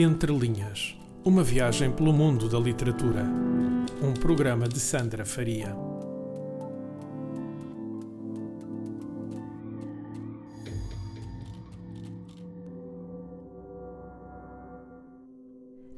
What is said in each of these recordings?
Entre Linhas Uma viagem pelo mundo da literatura. Um programa de Sandra Faria.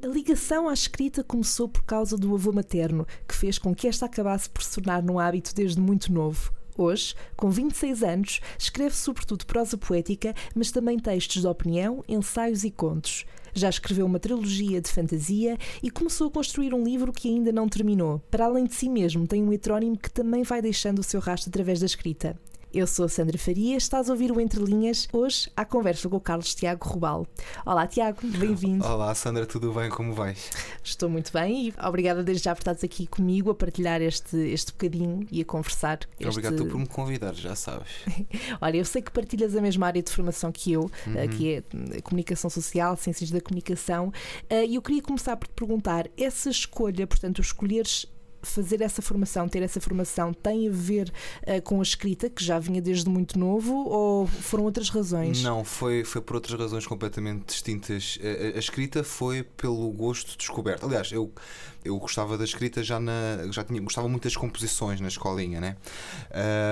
A ligação à escrita começou por causa do avô materno, que fez com que esta acabasse por se tornar num hábito desde muito novo. Hoje, com 26 anos, escreve sobretudo prosa poética, mas também textos de opinião, ensaios e contos. Já escreveu uma trilogia de fantasia e começou a construir um livro que ainda não terminou. Para além de si mesmo, tem um heterónimo que também vai deixando o seu rastro através da escrita. Eu sou a Sandra Faria, estás a ouvir o Entre Linhas, hoje à conversa com o Carlos Tiago Rubal. Olá Tiago, bem-vindo. Olá Sandra, tudo bem? Como vais? Estou muito bem e obrigada desde já por estares aqui comigo a partilhar este, este bocadinho e a conversar. Este... Obrigado por me convidar, já sabes. Olha, eu sei que partilhas a mesma área de formação que eu, uhum. que é comunicação social, ciências da comunicação, eh, e eu queria começar por te perguntar, essa escolha, portanto, escolheres fazer essa formação, ter essa formação, tem a ver uh, com a escrita, que já vinha desde muito novo, ou foram outras razões? Não, foi, foi por outras razões completamente distintas. A, a, escrita foi pelo gosto descoberto. Aliás, eu, eu gostava da escrita já na. já tinha, gostava muito das composições na escolinha, né?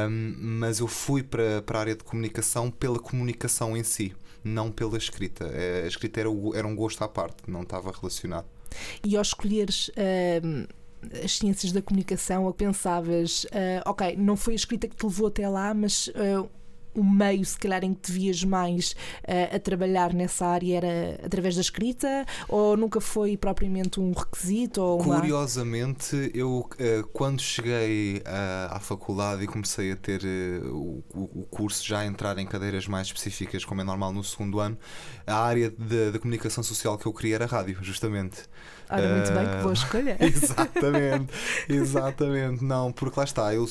Um, mas eu fui para, para a área de comunicação pela comunicação em si, não pela escrita. A escrita era, era um gosto à parte, não estava relacionado. E ao escolheres. Uh as ciências da comunicação, pensavas, uh, ok, não foi a escrita que te levou até lá, mas uh, o meio, se calhar, em que te vias mais uh, a trabalhar nessa área era através da escrita ou nunca foi propriamente um requisito? Ou uma... Curiosamente, eu uh, quando cheguei uh, à faculdade e comecei a ter o, o, curso, já a entrar em cadeiras mais específicas, como é normal no segundo ano, a área da comunicação social que eu queria era rádio, justamente. Ora, muito bem, que boa escolha. exatamente, exatamente. Não, porque lá está, eu,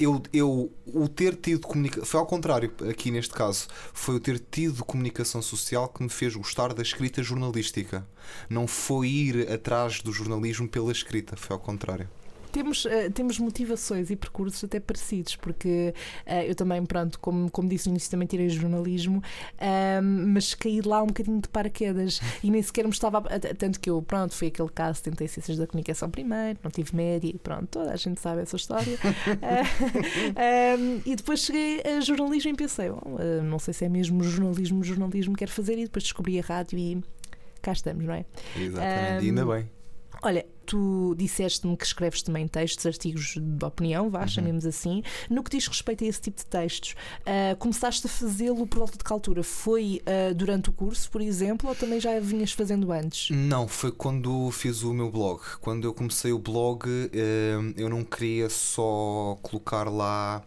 eu, eu o ter tido comunicação foi ao contrário, aqui neste caso. Foi o ter tido comunicação social que me fez gostar da escrita jornalística. Não foi ir atrás do jornalismo pela escrita, foi ao contrário temos, uh, temos motivações e percursos até parecidos, porque uh, eu também, pronto, como, como disse no início, também tirei jornalismo, mas caí lá um bocadinho de paraquedas e nem sequer me estava. A, tanto que eu, pronto, foi aquele caso, tentei ciências da comunicação primeiro, não tive média e pronto, toda a gente sabe essa história. e depois cheguei a jornalismo e pensei, bom, não sei se é mesmo jornalismo, jornalismo quero fazer, e depois descobri a rádio e cá estamos, não é? Exatamente, e ainda bem. Olha, tu disseste-me que escreves também textos, artigos de opinião, vá, uhum. chamemos assim. No que diz respeito a esse tipo de textos, uh, começaste a fazê-lo por volta de que altura? Foi uh, durante o curso, por exemplo, ou também já vinhas fazendo antes? Não, foi quando fiz o meu blog. Quando eu comecei o blog, uh, eu não queria só colocar lá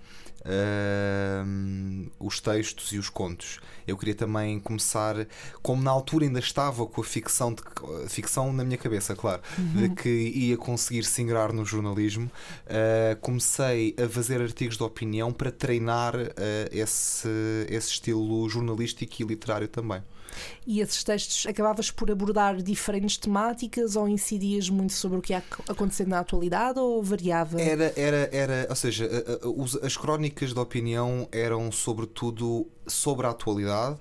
uh, os textos e os contos. Eu queria também começar, como na altura ainda estava com a ficção, de, ficção na minha cabeça, claro, uhum. de que ia conseguir se ingrar no jornalismo, uh, comecei a fazer artigos de opinião para treinar uh, esse, esse estilo jornalístico e literário também. E esses textos acabavas por abordar diferentes temáticas ou incidias muito sobre o que ia acontecer na atualidade ou variava? Era, era, era ou seja, as crónicas de opinião eram sobretudo sobre a atualidade,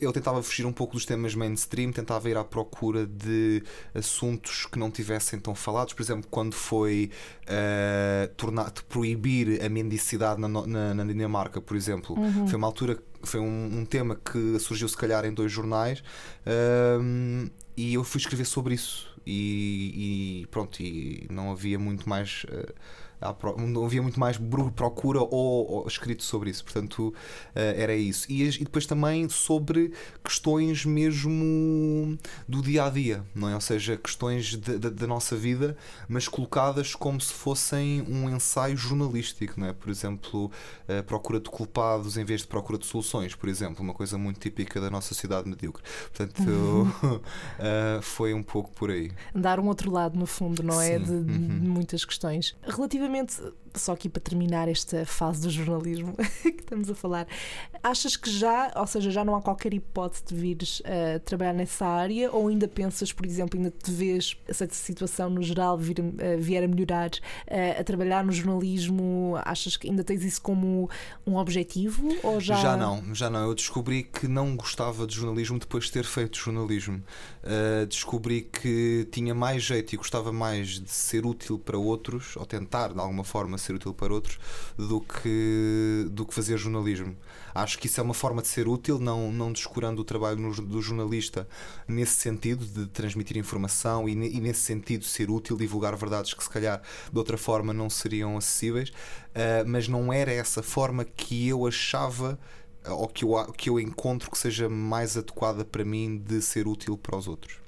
eu tentava fugir um pouco dos temas mainstream, tentava ir à procura de assuntos que não tivessem tão falados. Por exemplo, quando foi uh, tornar, proibir a mendicidade na, na, na Dinamarca, por exemplo, uhum. foi uma altura foi um, um, tema que surgiu se calhar em dois jornais um, e eu fui escrever sobre isso e, e, pronto e não havia muito mais uh, não havia muito mais procura ou, ou escrito sobre isso, portanto uh, era isso. E, e, depois também sobre questões mesmo do dia a dia, não é? Ou seja, questões da nossa vida, mas colocadas como se fossem um ensaio jornalístico, não é? Por exemplo, uh, procura de culpados em vez de procura de soluções, por exemplo, uma coisa muito típica da nossa sociedade medíocre. Portanto, uh, foi um pouco por aí. Dar um outro lado, no fundo, não é? De, uhum. de muitas questões. Relativamente precisamente só aqui para terminar esta fase do jornalismo que estamos a falar, achas que já, ou seja, já não há qualquer hipótese de vires uh, trabalhar nessa área ou ainda pensas, por exemplo, ainda te vês essa situação no geral vir, uh, vier a melhorar uh, a trabalhar no jornalismo? Achas que ainda tens isso como um objetivo ou já... Já não, já não. Eu descobri que não gostava de jornalismo depois de ter feito jornalismo. descobri que tinha mais jeito e gostava mais de ser útil para outros, ou tentar de alguma forma ser útil para outros, do que, do que fazer jornalismo. Acho que isso é uma forma de ser útil, não, não descurando o trabalho no, do jornalista nesse sentido de transmitir informação e, e, nesse sentido ser útil, divulgar verdades que se calhar de outra forma não seriam acessíveis, uh, mas não era essa forma que eu achava ou que eu, que eu encontro que seja mais adequada para mim de ser útil para os outros.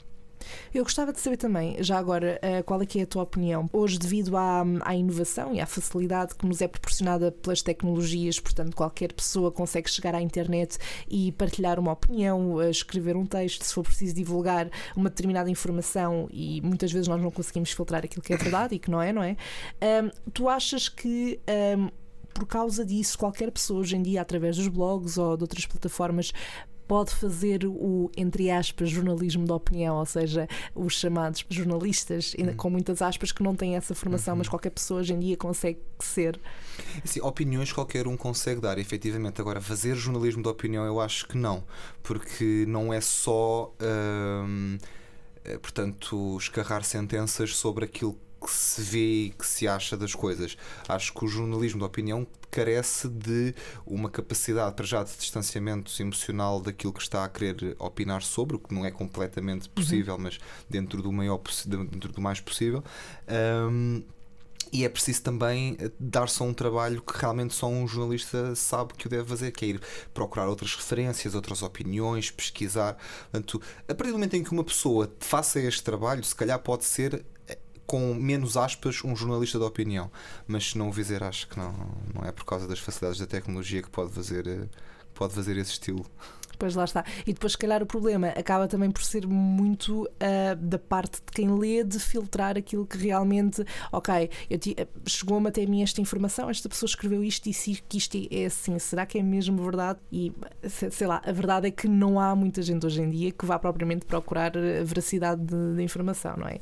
Eu gostava de saber também, já agora, eh, qual é que é a tua opinião? Hoje, devido à, à inovação e à facilidade que nos é proporcionada pelas tecnologias, portanto, qualquer pessoa consegue chegar à internet e partilhar uma opinião, eh, escrever um texto, se for preciso divulgar uma determinada informação e muitas vezes nós não conseguimos filtrar aquilo que é verdade e que não é, não é? Um, tu achas que. Um, por causa disso, qualquer pessoa hoje em dia, através dos blogs ou de outras plataformas, pode fazer o, entre aspas, jornalismo de opinião, ou seja, os chamados jornalistas, uhum. com muitas aspas, que não têm essa formação, uhum. mas qualquer pessoa hoje em dia consegue ser. Sim, opiniões qualquer um consegue dar, efetivamente. Agora, fazer jornalismo de opinião, eu acho que não, porque não é só. Hum, eh, portanto, escarrar sentenças sobre aquilo que se vê e que se acha das coisas. Acho que o jornalismo de opinião carece de uma capacidade para já de distanciamento emocional daquilo que está a querer opinar sobre, o que não é completamente uhum. possível, uhum. mas dentro do maior dentro do mais possível. Um, e é preciso também eh, dar só um trabalho que realmente só um jornalista sabe que o deve fazer, que é ir procurar outras referências, outras opiniões, pesquisar. Portanto, a partir do momento em que uma pessoa faça este trabalho, se calhar pode ser com menos aspas, um jornalista de opinião. Mas se não o fizer, acho que não, não é por causa das facilidades da tecnologia que pode fazer, eh, pode fazer esse estilo. Pois lá está. E depois, se calhar, o problema acaba também por ser muito uh, da parte de quem lê de filtrar aquilo que realmente, ok, eh, chegou-me até mim esta informação, esta pessoa escreveu isto e disse que isto é assim. Será que é mesmo verdade? E sei lá, a verdade é que não há muita gente hoje em dia que vá propriamente procurar a veracidade da informação, não é?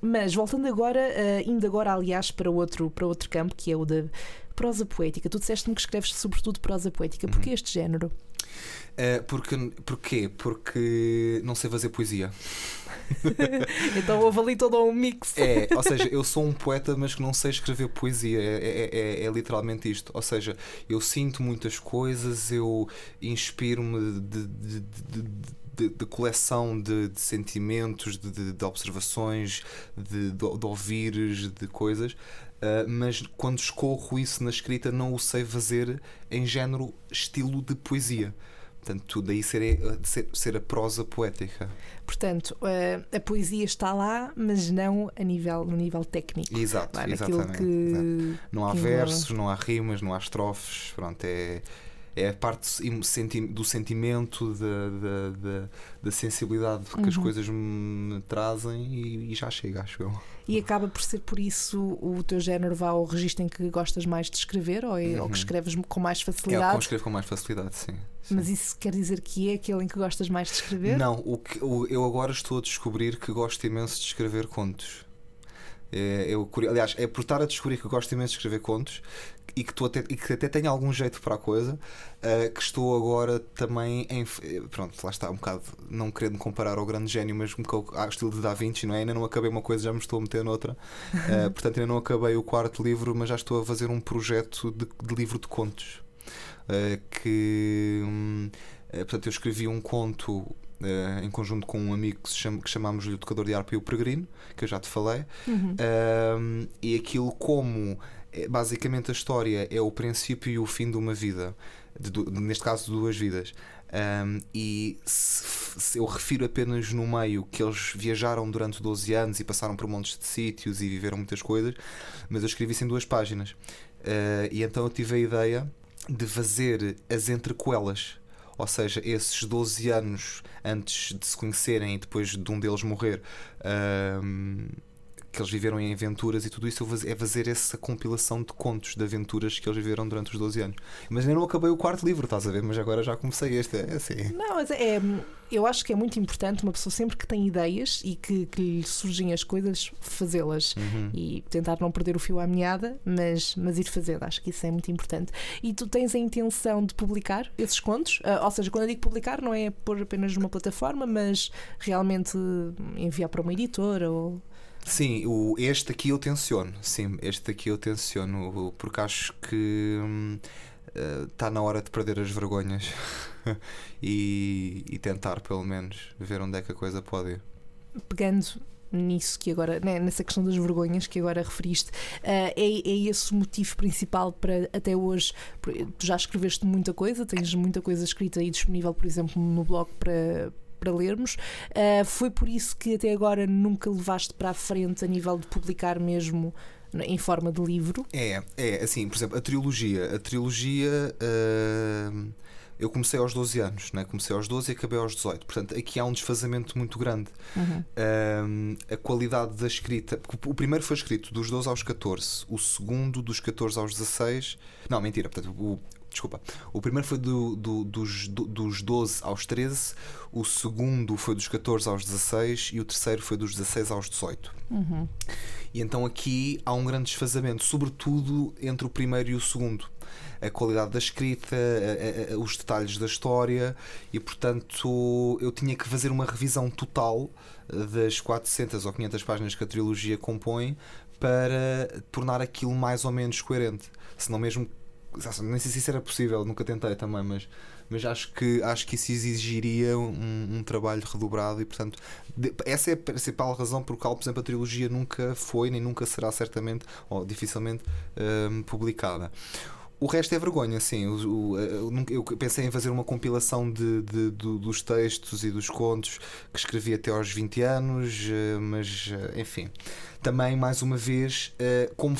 Mas voltando agora, uh, indo agora, aliás, para outro, para outro campo, que é o da prosa poética. Tu disseste-me que escreves sobretudo prosa poética. Porquê uhum. este género? Uh, porque, porquê? Porque não sei fazer poesia. então houve ali todo um mix. É, ou seja, eu sou um poeta, mas que não sei escrever poesia. É, é, é, é literalmente isto. Ou seja, eu sinto muitas coisas, eu inspiro-me de, de, de, de, de coleção de, de sentimentos, de, de observações, de, de, ouvires, de coisas, uh, mas quando escorro isso na escrita não o sei fazer em género estilo de poesia. Portanto, daí ser, ser, ser a prosa poética. Portanto, a, a, poesia está lá, mas não a nível, no nível técnico. Exato, exatamente. Que. Não há versos, não há rimas, não há estrofes. Pronto, é é a parte do sentimento, da, da, da sensibilidade que uhum. as coisas me trazem e, e, já chega, acho eu. E acaba por ser por isso o teu género vá ao registro em que gostas mais de escrever ou, é, uhum. ou que escreves com mais facilidade? É o que escrevo com mais facilidade, sim. sim. Mas isso quer dizer que é aquele em que gostas mais de escrever? Não, o que, o, eu agora estou a descobrir que gosto imenso de escrever contos. É, eu, aliás, é por estar a descobrir que gosto imenso de escrever contos e que, até, e que até tenho algum jeito para a coisa, uh, que estou agora também em. Pronto, lá está, um bocado, não querendo comparar ao grande gênio, mas um bocado ao estilo de Da Vinci, não é? Ainda não acabei uma coisa, já me estou a meter noutra. Uh, portanto, ainda não acabei o quarto livro, mas já estou a fazer um projeto de, de livro de contos. Uh, que. Um, portanto, eu escrevi um conto em conjunto com um amigo que, chama, que chamámos o Tocador de Harpa e o Peregrino, que eu já te falei, uhum. uh, e aquilo como é, basicamente a história é o princípio e o fim de uma vida, de, de, neste caso de duas vidas. Um, e se, se, eu refiro apenas no meio que eles viajaram durante 12 anos e passaram por montes de sítios e viveram muitas coisas, mas eu escrevi isso em duas páginas. Uh, e então eu tive a ideia de fazer as entrecoelas ou seja, esses 12 anos antes de se conhecerem e depois de um deles morrer, um, que eles viveram em aventuras e tudo isso é fazer essa compilação de contos de aventuras que eles viveram durante os 12 anos. Mas ainda não acabei o quarto livro, estás a ver? Mas agora já comecei este. É assim. Não, mas é, eu acho que é muito importante uma pessoa sempre que tem ideias e que, que lhe surgem as coisas, fazê-las uhum. e tentar não perder o fio à meada, mas, mas ir fazendo. Acho que isso é muito importante. E tu tens a intenção de publicar esses contos? Uh, ou seja, quando eu digo publicar, não é pôr apenas numa plataforma, mas realmente enviar para uma editora ou. Sim, o, este aqui eu tenciono. Sim, este aqui eu tenciono porque acho que está hum, uh, na hora de perder as vergonhas. e, e, tentar, pelo menos, ver onde é que a coisa pode ir. Pegando nisso que agora, né, nessa questão das vergonhas que agora referiste, uh, é, é esse o motivo principal para até hoje. Tu já escreveste muita coisa, tens muita coisa escrita e disponível, por exemplo, no blog para, para lermos. Uh, foi por isso que até agora nunca levaste para a frente a nível de publicar mesmo em forma de livro? É, é assim, por exemplo, a trilogia. A trilogia. Uh eu comecei aos 12 anos, né? comecei aos 12 e acabei aos 18. Portanto, aqui há um desfazamento muito grande. Uhum. Um, a qualidade da escrita. O primeiro foi escrito dos 12 aos 14, o segundo dos 14 aos 16. Não, mentira, portanto, o, desculpa. O primeiro foi do, do, dos, do, dos 12 aos 13, o segundo foi dos 14 aos 16 e o terceiro foi dos 16 aos 18. Uhum. E então aqui há um grande desfazamento, sobretudo entre o primeiro e o segundo a qualidade da escrita, a, a, os detalhes da história e, portanto, eu tinha que fazer uma revisão total eh, das 400 ou 500 páginas que a trilogia compõe para tornar aquilo mais ou menos coerente. Senão mesmo nem sei se isso era possível, nunca tentei também, mas, mas acho, que, acho que isso exigiria um, um trabalho redobrado e, portanto, de, essa é a principal razão por qual, por exemplo, a trilogia nunca foi nem nunca será certamente ou dificilmente um, publicada. O resto é vergonha, sim. Eu pensei em fazer uma compilação de, de, de, dos textos e dos contos que escrevi até aos 20 anos, eh, mas eh, enfim. Também, mais uma vez, eh, como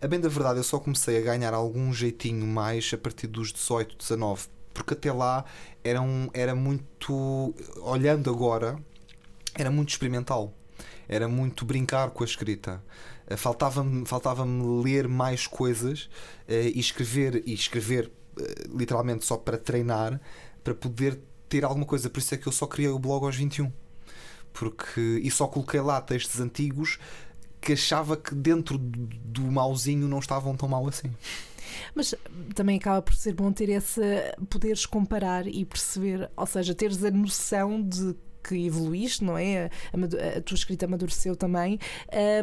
a bem da verdade, eu só comecei a ganhar algum jeitinho mais a partir dos 18, 19, porque até lá era, um, era muito. Olhando agora, era muito experimental. Era muito brincar com a escrita. Eh, faltava-me faltava ler mais coisas uh, e escrever, e escrever uh, literalmente só para treinar, para poder ter alguma coisa. Por isso é que eu só criei o blog aos 21. Porque, e só coloquei lá textos antigos que achava que dentro do mauzinho não estavam tão mal assim. Mas também acaba por ser bom ter esse poderes comparar e perceber, ou seja, teres a noção de que evoluíste, não é? A, a tua escrita amadureceu também,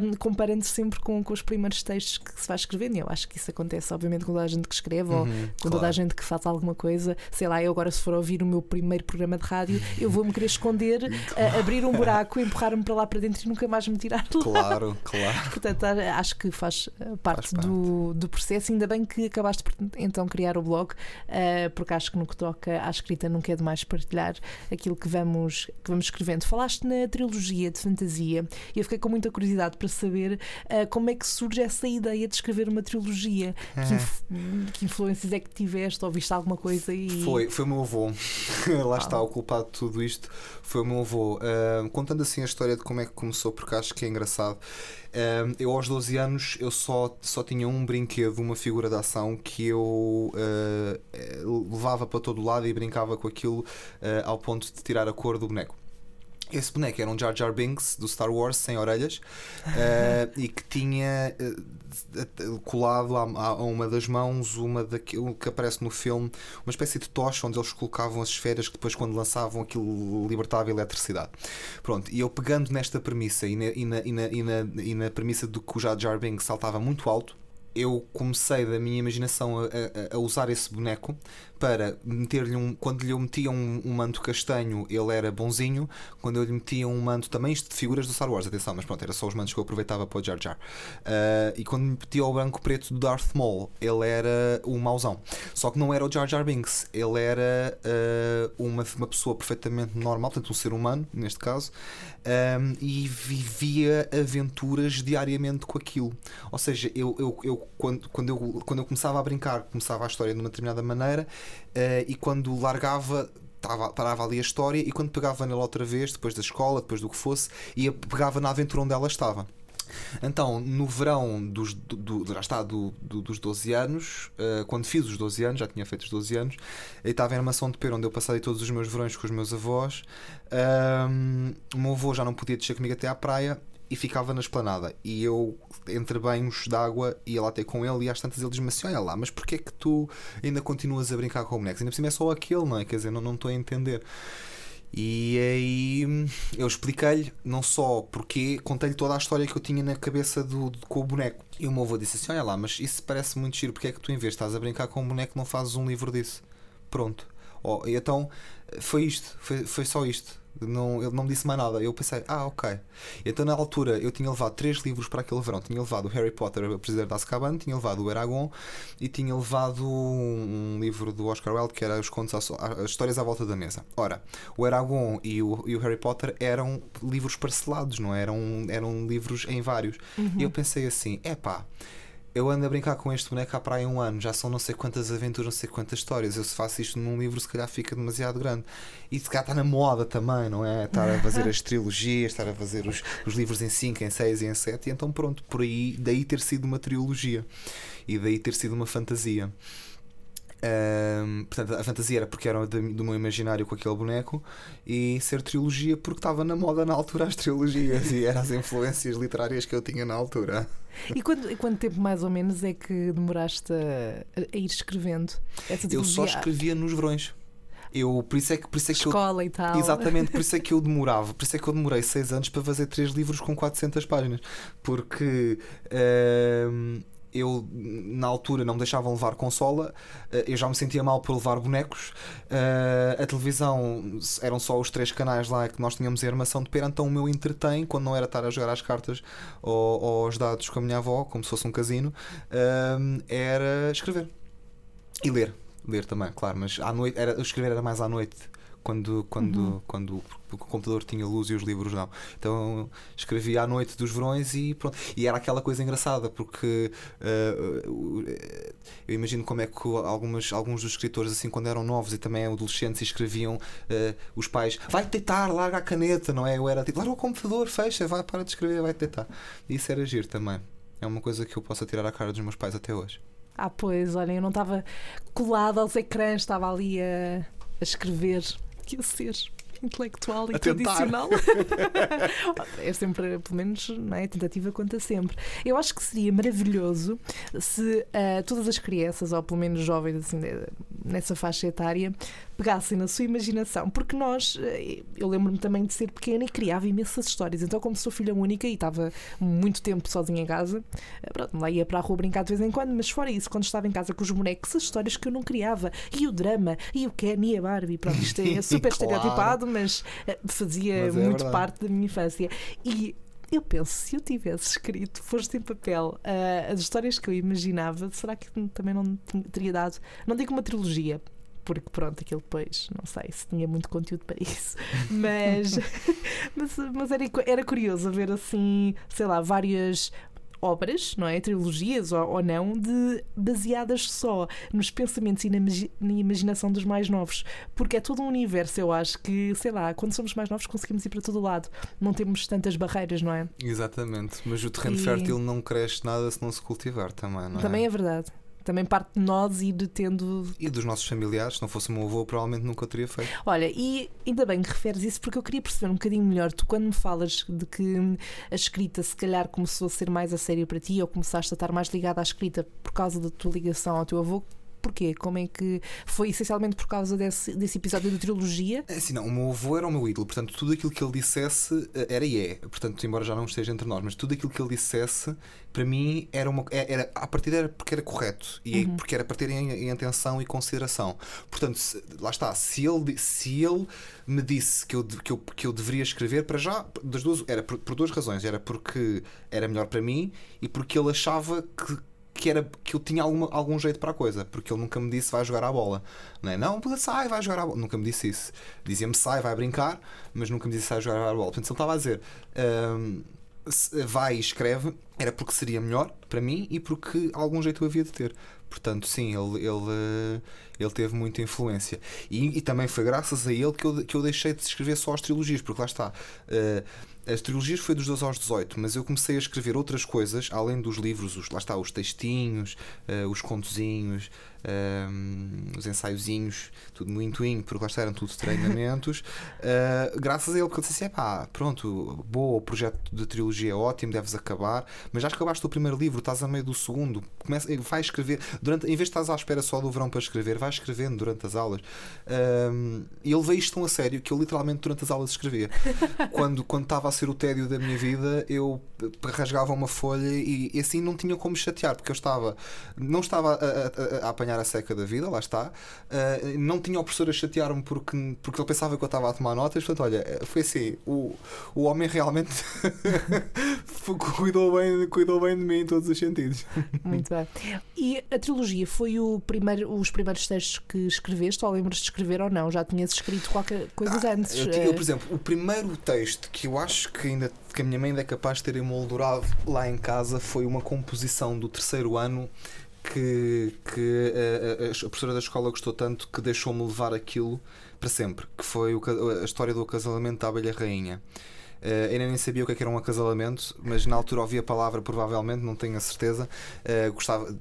um, comparando sempre com, com os primeiros textos que se vai escrevendo. E eu acho que isso acontece, obviamente, com toda a gente que escreve uhum, ou com claro. toda a gente que faz alguma coisa. Sei lá, eu agora, se for ouvir o meu primeiro programa de rádio, eu vou-me querer esconder, claro. abrir um buraco, empurrar-me para lá para dentro e nunca mais me tirar de lá. Claro, claro. Portanto, acho que faz eh, parte, faz parte. Do, do processo. Ainda bem que acabaste por então criar o blog, uh, porque acho que no que toca à escrita nunca é demais partilhar aquilo que vamos que vamos escrevendo. Falaste na trilogia de fantasia e eu fiquei com muita curiosidade para saber uh, como é que surge essa ideia de escrever uma trilogia. Que, inf que, influências é que tiveste? Ou viste alguma coisa? E... Foi, foi o meu avô. Lá está, o culpado de tudo isto foi o meu avô. Uh, contando assim a história de como é que começou, porque acho que é engraçado. Uh, eu aos 12 anos eu só, só tinha um brinquedo, uma figura de ação que eu uh, levava para todo lado e brincava com aquilo ao ponto de tirar a cor do boneco. Esse boneco era um Jar Jar Binks do Star Wars sem orelhas uh, e que tinha uh, colado a, uma das mãos uma daquilo que aparece no filme, uma espécie de tocha onde eles colocavam as esferas que depois, quando lançavam, aquilo libertava eletricidade. Pronto, e eu pegando nesta premissa e na, e na, e na, e na, e na premissa de que o Jar Jar Binks saltava muito alto eu comecei da minha imaginação a, a, a usar esse boneco para meter-lhe um. Quando lhe metia um, um, manto castanho, ele era bonzinho. Quando eu lhe metia um manto também, isto de figuras do Star Wars, atenção, mas pronto, era só os mantos que eu aproveitava para o Jar Jar. Uh, e quando me metia o branco preto do Darth Maul, ele era o mauzão. Só que não era o Jar Jar Binks, ele era uh, uma, uma pessoa perfeitamente normal, portanto, um ser humano, neste caso, um, e vivia aventuras diariamente com aquilo. Ou seja, eu, eu, eu, quando, quando, eu, quando eu começava a brincar, começava a história de uma determinada maneira, uh, e quando largava. Tava, parava ali a história e quando pegava nela outra vez, depois da escola, depois do que fosse, ia, pegava na aventura onde ela estava. Então, no verão dos, do, do, já está, do, do, dos 12 anos, uh, quando fiz os 12 anos, já tinha feito os 12 anos, e estava em armação de pera, onde eu passei todos os meus verões com os meus avós. Um, o meu avô já não podia descer comigo até à praia e ficava na esplanada. E eu, entre banhos d'água, ia lá ter com ele e às tantas ele diz-me assim: Olha lá, mas porquê é que tu ainda continuas a brincar com bonecos? Ainda por cima é só aquele, não é? Quer dizer, não, não estou a entender. E aí eu expliquei-lhe não só porque contei-lhe toda a história que eu tinha na cabeça do, do, com o boneco. E o meu avô disse assim: Olha lá, mas isso parece muito giro, porque é que tu, em vez de estás a brincar com um boneco, não fazes um livro disso? Pronto. Oh, então foi isto, foi, foi só isto. Não, ele não me disse mais nada. Eu pensei, ah, ok. Então na altura eu tinha levado três livros para aquele verão. Tinha levado o Harry Potter, o Prisioneiro de Azkaban, tinha levado o Eragon e tinha levado um livro do Oscar Wilde que era os contos, as histórias à volta da mesa. Ora, o Eragon e o, e o Harry Potter eram livros parcelados, não é? eram? Eram livros em vários. Uhum. E eu pensei assim, é pá eu ando a brincar com este boneco há praia um ano, já são não sei quantas aventuras, não sei quantas histórias. Eu se faço isto num livro, se calhar fica demasiado grande. E se calhar está na moda também, não é? Estar a fazer as trilogias, estar a fazer os, os livros em 5, em 6 e em 7. E então pronto, por aí, daí ter sido uma trilogia e daí ter sido uma fantasia. Um, portanto, a fantasia era porque era do meu imaginário com aquele boneco e ser trilogia porque estava na moda na altura as trilogias e eram as influências literárias que eu tinha na altura. E quanto, quanto tempo mais ou menos é que demoraste a, a ir escrevendo essa Eu só escrevia nos verões. Eu, por isso é que, por isso é que Escola eu, e tal. Exatamente, por isso é que eu demorava, por isso é que eu demorei seis anos para fazer três livros com 400 páginas, porque eu na altura não me deixavam levar consola, eh, eu já me sentia mal por levar bonecos. Uh, a televisão eram só os três canais lá que nós tínhamos em armação de pera, então o meu entretém, quando não era estar a jogar as cartas ou, ou aos dados com a minha avó, como se fosse um casino, uh, era escrever e ler. Ler também, claro, mas à noite era, escrever era mais à noite quando, quando, uhum. quando o computador tinha luz e os livros não. Então escrevia à noite dos verões e pronto. E era aquela coisa engraçada, porque uh, eu imagino como é que algumas, alguns dos escritores, assim, quando eram novos e também adolescentes, escreviam uh, os pais: vai deitar, larga a caneta, não é? Eu era tipo: larga o computador, fecha, vai para de escrever, vai deitar. E isso era giro também. É uma coisa que eu posso tirar a cara dos meus pais até hoje. Ah, pois, olhem, eu não estava colado aos ecrãs, estava ali a, a escrever que o ser intelectual e tradicional. é sempre, pelo menos, não é? A tentativa conta sempre. Eu acho que seria maravilhoso se uh, todas as crianças, ou pelo menos jovens assim, nessa faixa etária, pegassem na sua imaginação, porque nós, eh, eu lembro-me também de ser pequena e criava imensas histórias. Então, como sou filha única e estava muito tempo sozinha em casa, eh, pronto, lá ia para a rua brincar de vez em quando, mas fora isso, quando estava em casa com os bonecos, as histórias que eu não criava, e o drama, e o Ken e a Barbie, pronto, isto é super claro. estereotipado, mas eh, fazia mas é muito verdade. parte da minha infância. E eu penso, se eu tivesse escrito, foste em papel, uh, as histórias que eu imaginava, será que também não teria dado, não digo uma trilogia, porque pronto, aquilo depois, não sei se tinha muito conteúdo para isso, mas, mas, mas era, era curioso ver assim, sei lá, várias obras, não é? Trilogias ou, ou, não, de, baseadas só nos pensamentos e na, na, imaginação dos mais novos. Porque é todo um universo, eu acho, que, sei lá, quando somos mais novos conseguimos ir para todo lado. Não temos tantas barreiras, não é? Exatamente. Mas o terreno e... fértil não cresce nada se não se cultivar também, não é? Também é verdade também parte de nós ir tendo. E dos nossos familiares, se não fosse o meu avô, provavelmente nunca o teria feito. Olha, e ainda bem que referes isso, porque eu queria perceber um bocadinho melhor. Tu, quando me falas de que a escrita se calhar começou a ser mais a sério para ti, ou começaste a estar mais ligada à escrita por causa da tua ligação ao teu avô, Porquê? Como é que foi essencialmente por causa desse, desse episódio da trilogia? É assim, não, o meu avô era o meu ídolo, portanto, tudo aquilo que ele dissesse eh, era e é. Portanto, embora já não esteja entre nós, mas tudo aquilo que ele dissesse, para mim, era uma. É, era, a partir era porque era correto e uhum. porque era para ter em, em, atenção e consideração. Portanto, se, lá está, se ele, se ele me disse que eu, que, eu, que eu deveria escrever, para já, das duas, era por, por duas razões. Era porque era melhor para mim e porque ele achava que que, era, que eu tinha alguma, algum jeito para a coisa, porque ele nunca me disse vai jogar a bola. Não é? Não, sai, vai jogar a bola. Nunca me disse isso. Dizia-me sai, vai brincar, mas nunca me disse vai jogar a bola. Portanto, se ele estava a dizer um, vai e escreve, era porque seria melhor para mim e porque algum jeito eu havia de ter. Portanto, sim, ele, ele, ele teve muita influência. E, e também foi graças a ele que eu, que eu deixei de escrever só as trilogias, porque lá está. Uh, as trilogias foi dos 12 aos 18, mas eu comecei a escrever outras coisas, além dos livros, os, lá está, os textinhos, uh, os contozinhos, um, os ensaiozinhos, tudo muito in, porque lá eram tudo treinamentos, uh, graças a ele, porque eu disse assim: pá, pronto, boa, o projeto de trilogia é ótimo, deves acabar, mas já acabaste o primeiro livro, estás a meio do segundo, começa, vai escrever, durante, em vez de estás à espera só do verão para escrever, vai escrevendo durante as aulas. Um, e ele veio isto tão a sério que eu literalmente durante as aulas escrevia. quando, quando estava a ser o tédio da minha vida, eu rasgava uma folha e, e assim não tinha como chatear, porque eu estava, não estava a, a, a apanhar a seca da vida, lá está. Uh, não tinha o professor a chatear-me porque, porque ele pensava que eu estava a tomar notas. Portanto, olha, foi assim: o, o homem realmente cuidou, bem, cuidou bem de mim em todos os sentidos. Muito bem. E a trilogia foi o primeiro, os primeiros textos que escreveste, ou lembras de escrever ou não? Já tinhas escrito qualquer coisa ah, antes? Eu, eu, por exemplo, o primeiro texto que eu acho que ainda que a minha mãe ainda é capaz de ter emoldurado lá em casa foi uma composição do terceiro ano que, que a, a, a professora da escola gostou tanto que deixou-me levar aquilo para sempre, que foi o, a história do acasalamento da abelha rainha. Uh, eu nem sabia o que, é que era um acasalamento, mas na altura ouvi a palavra, provavelmente, não tenho a certeza. Uh, gostava,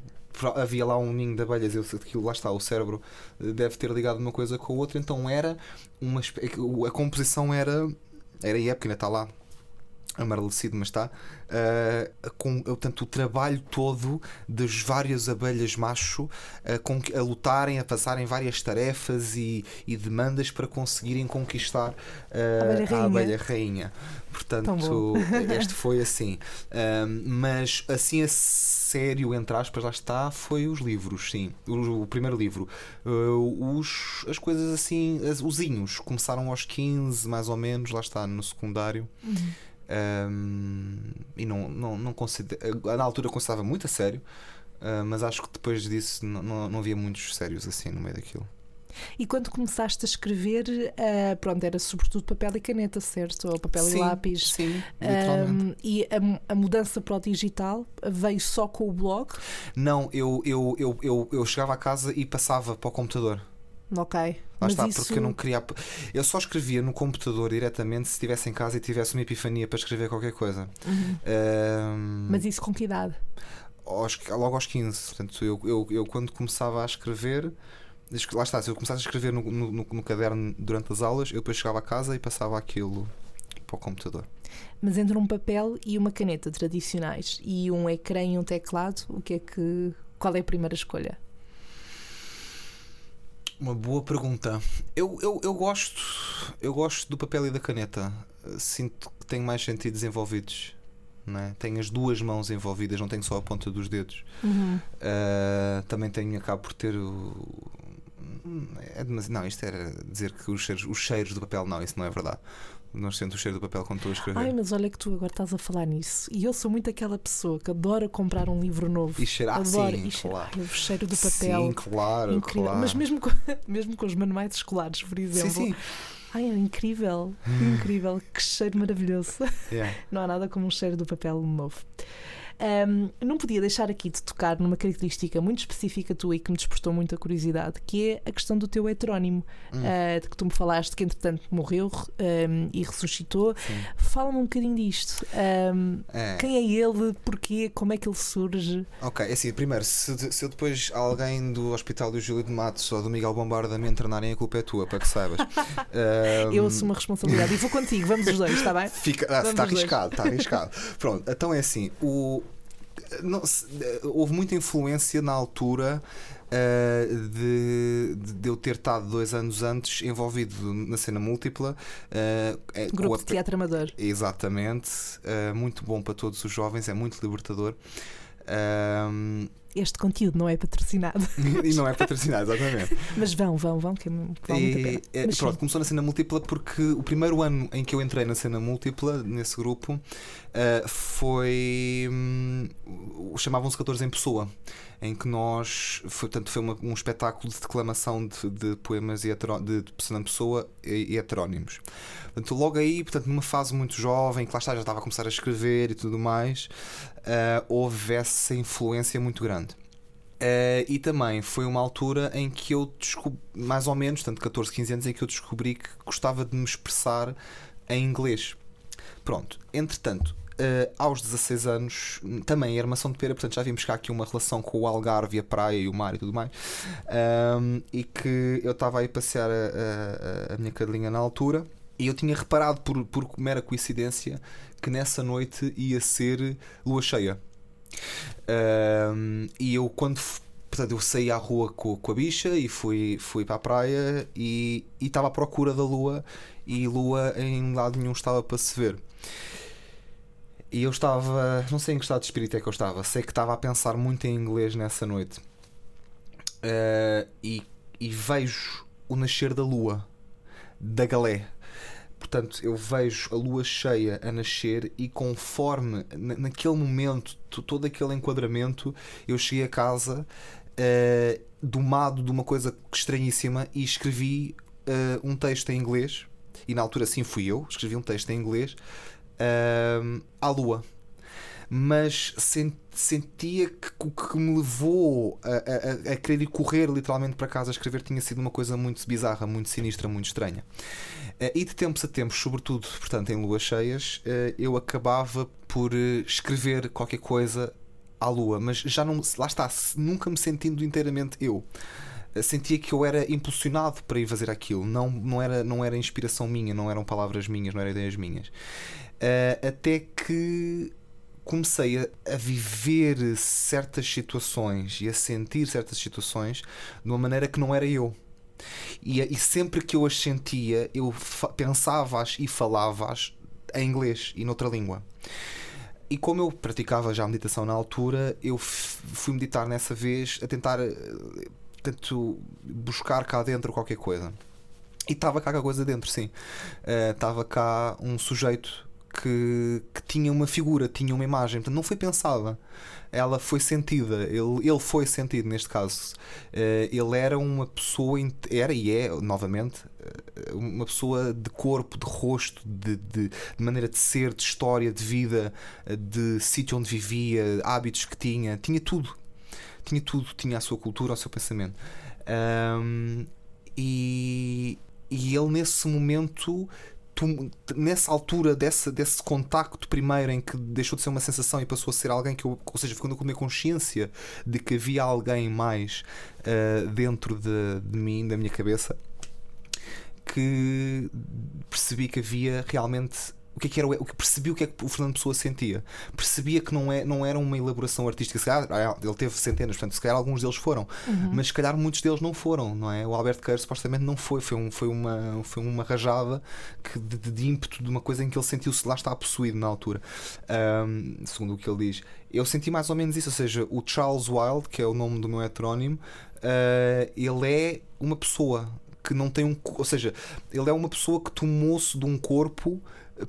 havia lá um ninho de abelhas, eu, aquilo lá está, o cérebro eh, deve ter ligado uma coisa com a outra, então era uma a composição era era época, ainda está lá amarelecido, mas está, uh, com portanto, o trabalho todo das várias abelhas macho uh, com, a lutarem, a passarem várias tarefas e, e demandas para conseguirem conquistar uh, a, abelha a, abelha rainha. Portanto, este foi assim. mas assim a sério, entre aspas, lá está, foi os livros, sim. O, o primeiro livro. os, as coisas assim, as, os inhos, começaram aos 15, mais ou menos, lá está, no secundário. Uhum. Um, e não, não, não considero, na altura considerava muito a sério, uh, mas acho que depois disso não, não, não, havia muitos sérios assim no meio daquilo. E quando começaste a escrever, uh, pronto, era sobretudo papel e caneta, certo? Ou papel sim, e lápis. Sim, literalmente. Um, e a, a, mudança para o digital veio só com o blog? Não, eu, eu, eu, eu, eu chegava a casa e passava para o computador. Ok. Lá Mas está, isso... porque eu não queria. Eu só escrevia no computador diretamente se estivesse em casa e tivesse uma epifania para escrever qualquer coisa. Uhum. Um... Mas isso com que idade? Aos, logo aos 15. Portanto, eu, eu, eu quando começava a escrever. Lá está, se eu começasse a escrever no, no, no caderno durante as aulas, eu depois chegava a casa e passava aquilo para o computador. Mas entre um papel e uma caneta tradicionais e um ecrã e um teclado, o que é que. Qual é a primeira escolha? Uma boa pergunta. Eu, eu, eu gosto eu gosto do papel e da caneta. Sinto que tenho mais sentidos envolvidos. Não é? Tenho as duas mãos envolvidas, não tenho só a ponta dos dedos. Uhum. Uh, também tenho, acabo por ter o. É não, isto era dizer que os cheiros, os cheiros do papel, não, isso não é verdade nós sentimos o cheiro do papel quando estou a escrever. Ai, mas olha que tu agora estás a falar nisso. E eu sou muito aquela pessoa que adora comprar um livro novo. E cheirar, adora. sim, e cheirar. Ai, o cheiro do papel. Sim, claro, incrível. claro. Mas mesmo com, mesmo com os manuais escolares, por exemplo. Sim, sim. Ai, é incrível, incrível, que cheiro maravilhoso. Yeah. Não há nada como um cheiro do papel novo. Um, não podia deixar aqui de tocar numa característica muito específica tua e que me despertou muita curiosidade, que é a questão do teu heterónimo, hum. uh, de que tu me falaste que entretanto morreu um, e ressuscitou. Fala-me um bocadinho disto. Um, é. Quem é ele? Porquê? Como é que ele surge? Ok, é assim, primeiro, se, se eu depois alguém do Hospital do Júlio de Matos ou do Miguel Bombarda me internarem, a culpa é tua, para que saibas. eu assumo a responsabilidade e vou contigo, vamos os dois, está bem? Fica, ah, está arriscado, está arriscado. Pronto, então é assim, o, não, houve muita influência na altura uh, de, de, eu ter estado dois anos antes envolvido na cena múltipla. Uh, Grupo a, de teatro amador. Exatamente. Uh, muito bom para todos os jovens, é muito libertador. Este conteúdo não é patrocinado. e não é patrocinado, exatamente. Mas vão, vão, vão, que vale muito a pena. É, Mas pronto, sim. começou na cena múltipla porque o primeiro ano em que eu entrei na cena múltipla, nesse grupo, ah, foi. hum, Chamavam-se 14 em Pessoa, em que nós. Foi, portanto, foi uma- um espetáculo de declamação de, de poemas e de, de Fernando Pessoa e, e heterónimos. Portanto, logo aí, portanto, numa fase muito jovem, que lá está, já estava a começar a escrever e tudo mais, ah, houve essa influência muito grande. Eh, e também foi uma altura em que eu descobri, mais ou menos, tanto 14, 15 anos, em que eu descobri que gostava de me expressar em inglês. Pronto, entretanto, eh, aos 16 anos, também em armação de pera, portanto já vimos cá aqui uma relação com o Algarve, a praia e o mar e tudo mais. Ahm, e que eu estava aí a passear a, a- a minha cadelinha na altura. E eu tinha reparado por, por mera coincidência que nessa noite ia ser lua cheia. Um, e eu quando portanto eu saí à rua co- com, a bicha e fui, fui para a praia e estava à procura da lua e lua em lado nenhum estava para se ver. E eu estava, não sei em que estado de espírito é que eu estava, sei que estava a pensar muito em inglês nessa noite. Uh, e, e vejo o nascer da lua, da galé. Portanto, eu vejo a lua cheia a nascer e conforme na- naquele momento, to- todo aquele enquadramento, eu cheguei a casa eh, domado de uma coisa estranhíssima e escrevi eh, um texto em inglês. E na altura sim fui eu, escrevi um texto em inglês ahm, à lua. Mas sen- sentia que o que me levou a- a- a querer ir correr literalmente para casa a escrever tinha sido uma coisa muito bizarra, muito sinistra, muito estranha. Eh, E de tempos a tempos, sobretudo, portanto, em luas cheias, eh, eu acabava por eh, escrever qualquer coisa à lua, mas já não, lá está, nunca me sentindo inteiramente eu. Sentia que eu era impulsionado para ir fazer aquilo, não, não, era, não era inspiração minha, não eram palavras minhas, não eram ideias minhas. Eh, até que comecei a, a viver certas situações e a sentir certas situações de uma maneira que não era eu. E, e sempre que eu as sentia, eu pensava-as e falava-as em inglês e noutra língua. E como eu praticava já a meditação na altura, eu fui meditar nessa vez a tentar eh, tanto buscar cá dentro qualquer coisa. E estava cá qualquer coisa dentro, sim. Eh, Estava cá um sujeito que, que tinha uma figura, tinha uma imagem, portanto não foi pensada. Ela foi sentida, ele, ele foi sentido neste caso. Eh, ele era uma pessoa, era e é, novamente, eh, uma pessoa de corpo, de rosto, de, de, de maneira de ser, de história, de vida, eh, de sítio onde vivia, hábitos que tinha, tinha tudo. Tinha tudo, tinha a sua cultura, o seu pensamento. Ahm, e, e ele nesse momento tu- nessa altura desse, contacto primeiro em que deixou de ser uma sensação e passou a ser alguém que eu, ou seja, quando eu tomei consciência de que havia alguém mais ah, dentro de, de mim, da minha cabeça, que percebi que havia realmente o que é que era o o que percebi o que é que o Fernando Pessoa sentia? Percebia que não, é, não era uma elaboração artística. Se calhar, ah, ele teve centenas portanto se calhar alguns deles foram. Mas se calhar muitos deles não foram não é? O Albert Kerr supostamente não foi. Foi, um, foi, uma, foi uma rajada que de, de- ímpeto de uma coisa em que ele sentiu-se lá está possuído na altura. Ahm, segundo o que ele diz. Eu senti mais ou menos isso ou seja o Charles Wilde que é o nome do meu heterónimo ah, ele é uma pessoa que não tem um. Ou seja, ele é uma pessoa que tomou-se de um corpo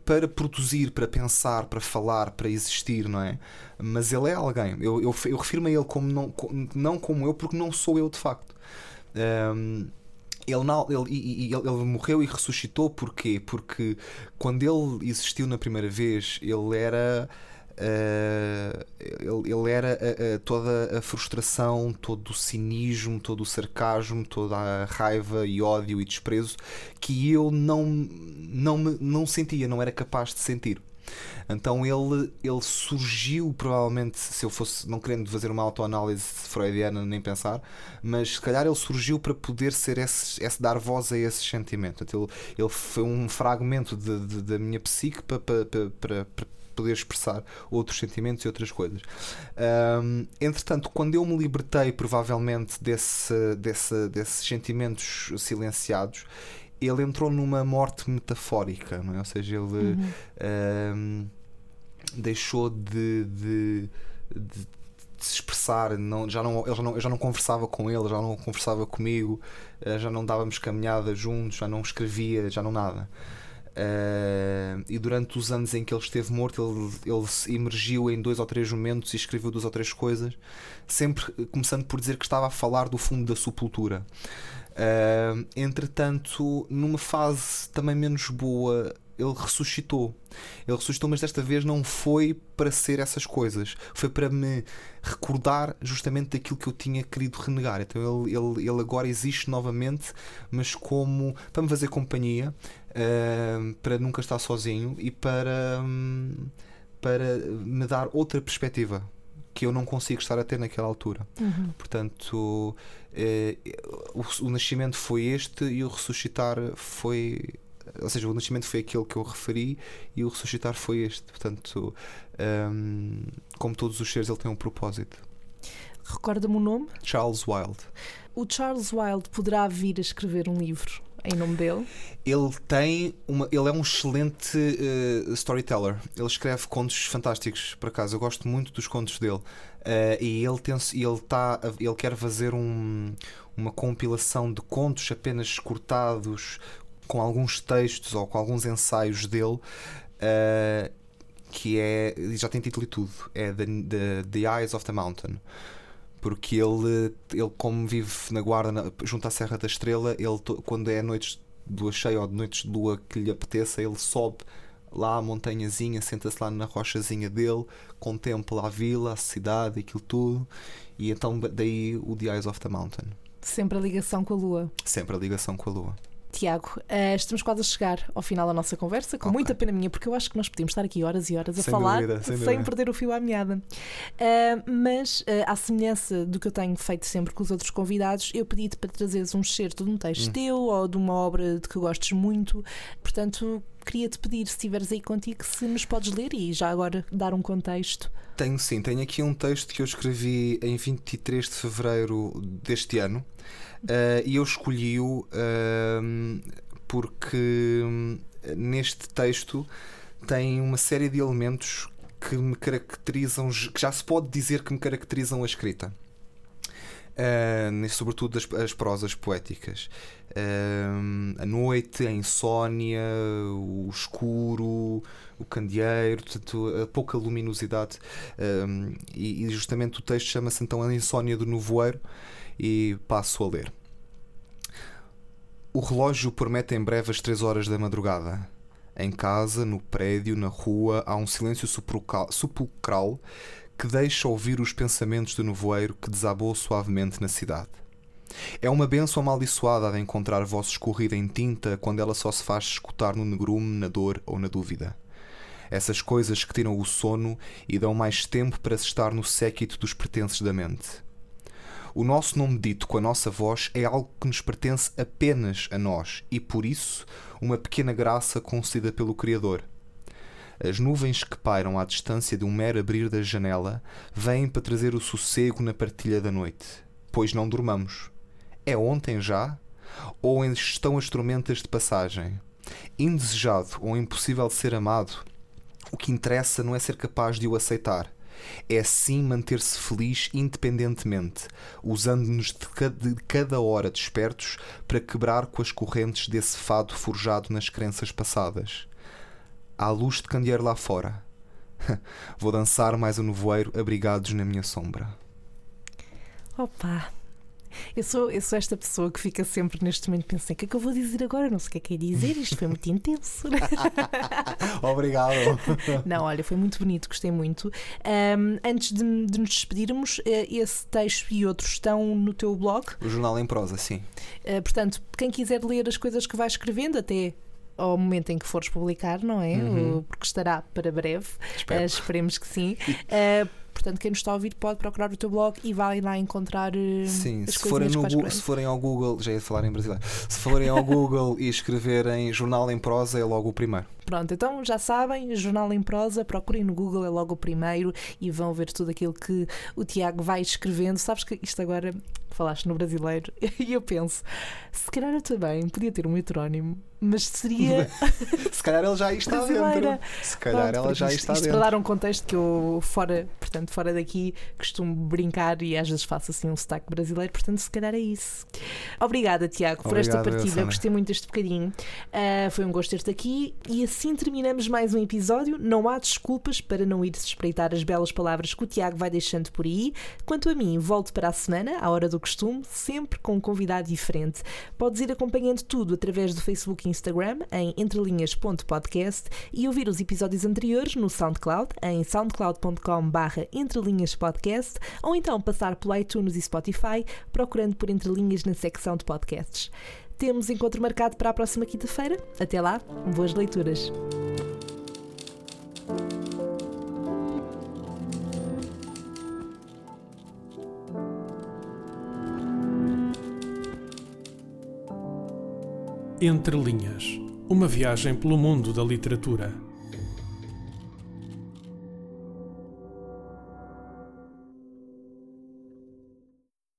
para produzir, para pensar, para falar, para existir, não é? Mas ele é alguém. Eu, eu, eu refiro-me a ele como não, não como eu, porque não sou eu de facto. Ahm, ele, não, ele, ele, ele morreu e ressuscitou porquê? Porque quando ele existiu na primeira vez, ele era. Ah, ele, ele era a- a- toda a frustração, todo o cinismo, todo o sarcasmo, toda a raiva e ódio e desprezo que eu não, não, me, não sentia, não era capaz de sentir. Então ele, ele surgiu, provavelmente, se eu fosse, não querendo fazer uma autoanálise freudiana nem pensar, mas se calhar ele surgiu para poder ser esse, esse dar voz a esse sentimento. Portanto, ele, ele foi um fragmento de- de- da minha psique para, para, para- para poder expressar outros sentimentos e outras coisas. Ahm, entretanto, quando eu me libertei, provavelmente, desse, desse, desses sentimentos silenciados, ele entrou numa morte metafórica, não é? Ou seja, ele Uhum. ahm, deixou de, de, de- se expressar, não, já não, eu, já não, eu já não conversava com ele, já não conversava comigo, uh, já não dávamos caminhada juntos, já não escrevia, já não nada. Uh, e durante os anos em que ele esteve morto, ele, ele emergiu em dois ou três momentos e escreveu duas ou três coisas, sempre começando por dizer que estava a falar do fundo da sepultura. Uh, entretanto, numa fase também menos boa, ele ressuscitou. Ele ressuscitou, mas desta vez não foi para ser essas coisas, foi para me recordar justamente daquilo que eu tinha querido renegar. Então ele, ele, ele agora existe novamente, mas como para me fazer companhia, uh, para nunca estar sozinho e para, um, para me dar outra perspectiva que eu não consigo estar a ter naquela altura. Uhum. Portanto, eh, o, o, nascimento foi este e o ressuscitar foi. Ou seja, o nascimento foi aquele que eu referi e o ressuscitar foi este. Portanto, um, como todos os seres, ele tem um propósito. Recorda-me o nome? Charles Wilde. O Charles Wilde poderá vir a escrever um livro em nome dele? Ele tem uma, ele é um excelente uh, storyteller. Ele escreve contos fantásticos, por acaso. Eu gosto muito dos contos dele. Uh, e ele tem, ele tá, ele quer fazer um, uma compilação de contos apenas cortados com alguns textos ou com alguns ensaios dele. Uh, que é já tem título e tudo é the, the, the Eyes of the Mountain porque ele, ele como vive na guarda na, junto à Serra da Estrela, ele quando é noites de lua cheia ou de noites de lua que lhe apeteça, ele sobe lá a montanhazinha, senta-se lá na rochazinha dele, contempla a vila, a cidade, aquilo tudo, e então daí o The Eyes of the Mountain. Sempre a ligação com a lua. Sempre a ligação com a lua. Tiago, uh, estamos quase a chegar ao final da nossa conversa, com okay. muita pena minha, porque eu acho que nós podíamos estar aqui horas e horas a sem falar dúvida, sem, sem perder o fio à meada. Uh, mas, uh, à semelhança do que eu tenho feito sempre com os outros convidados, eu pedi-te para trazeres um excerto de um texto hum. teu ou de uma obra de que gostes muito. Portanto, queria-te pedir, se estiveres aí contigo, se nos podes ler e já agora dar um contexto. Tenho sim, tenho aqui um texto que eu escrevi em 23 de fevereiro deste ano uh, e eu escolhi-o uh, porque hum, neste texto tem uma série de elementos que me caracterizam, que já se pode dizer que me caracterizam a escrita. Uh, sobretudo as, as prosas poéticas. Uh, a noite, a insónia, o escuro, o candeeiro, portanto, a pouca luminosidade. Uh, e, e, justamente o texto chama-se então A Insónia do Novoeiro, e passo a ler. O relógio promete em breve as três horas da madrugada. Em casa, no prédio, na rua, há um silêncio sepulcral que deixa ouvir os pensamentos do nevoeiro que desabou suavemente na cidade. É uma benção amaldiçoada de encontrar vossa escorrida em tinta quando ela só se faz escutar no negrume, na dor ou na dúvida. Essas coisas que tiram o sono e dão mais tempo para se estar no séquito dos pertences da mente. O nosso nome dito com a nossa voz é algo que nos pertence apenas a nós e, por isso, uma pequena graça concedida pelo Criador. As nuvens que pairam à distância de um mero abrir da janela vêm para trazer o sossego na partilha da noite. Pois não dormamos. É ontem já? Ou estão as tormentas de passagem? Indesejado ou impossível de ser amado, o que interessa não é ser capaz de o aceitar. É sim manter-se feliz independentemente, usando-nos de, cada hora despertos para quebrar com as correntes desse fado forjado nas crenças passadas à luz de candeeiro lá fora. Vou dançar mais um nevoeiro abrigados na minha sombra. Opa! Eu sou, eu sou esta pessoa que fica sempre neste momento pensando: o que é que eu vou dizer agora? Não sei o que é que é dizer, isto foi muito intenso. Obrigado. Não, olha, foi muito bonito, gostei muito. Um, antes de, de, nos despedirmos, eh, esse texto e outros estão no teu blog? O Jornal em Prosa, sim. Uh, portanto, quem quiser ler as coisas que vais escrevendo, até ao momento em que fores publicar, não é? Uhum. Porque estará para breve. Uh, esperemos que sim. Uh, portanto, quem nos está a ouvir pode procurar o teu blog e vai lá encontrar uh, Sim, se forem, no Google, se forem ao Google, já ia falar em brasileiro, se forem ao Google e escreverem jornal em prosa, é logo o primeiro. Pronto, então já sabem, jornal em prosa, procurem no Google, é logo o primeiro e vão ver tudo aquilo que o Tiago vai escrevendo. Sabes que isto agora falaste no brasileiro e eu penso, se calhar eu também podia ter um heterónimo, mas seria. se calhar ele já está Brasileira. dentro. Se calhar Pronto, ela já isto, está isto dentro. para dar um contexto que eu, fora, portanto, fora daqui, costumo brincar e às vezes faço assim um sotaque brasileiro, portanto, se calhar é isso. Obrigada, Tiago, por esta Obrigado, partilha. Sana. Gostei muito deste bocadinho. Ah, foi um gosto ter-te aqui e assim terminamos mais um episódio. Não há desculpas para não ir-se espreitar as belas palavras que o Tiago vai deixando por aí. Quanto a mim, volto para a semana, à hora do costume, sempre com um convidado diferente. Podes ir acompanhando tudo através do Facebook e Instagram em entrelinhas.podcast e ouvir os episódios anteriores no SoundCloud em soundcloud.com/barra entrelinhaspodcast ou então passar pelo iTunes e Spotify procurando por Entrelinhas na secção de podcasts. Temos encontro marcado para a próxima quinta-feira. Até lá, boas leituras. Entre Linhas Uma viagem pelo mundo da literatura.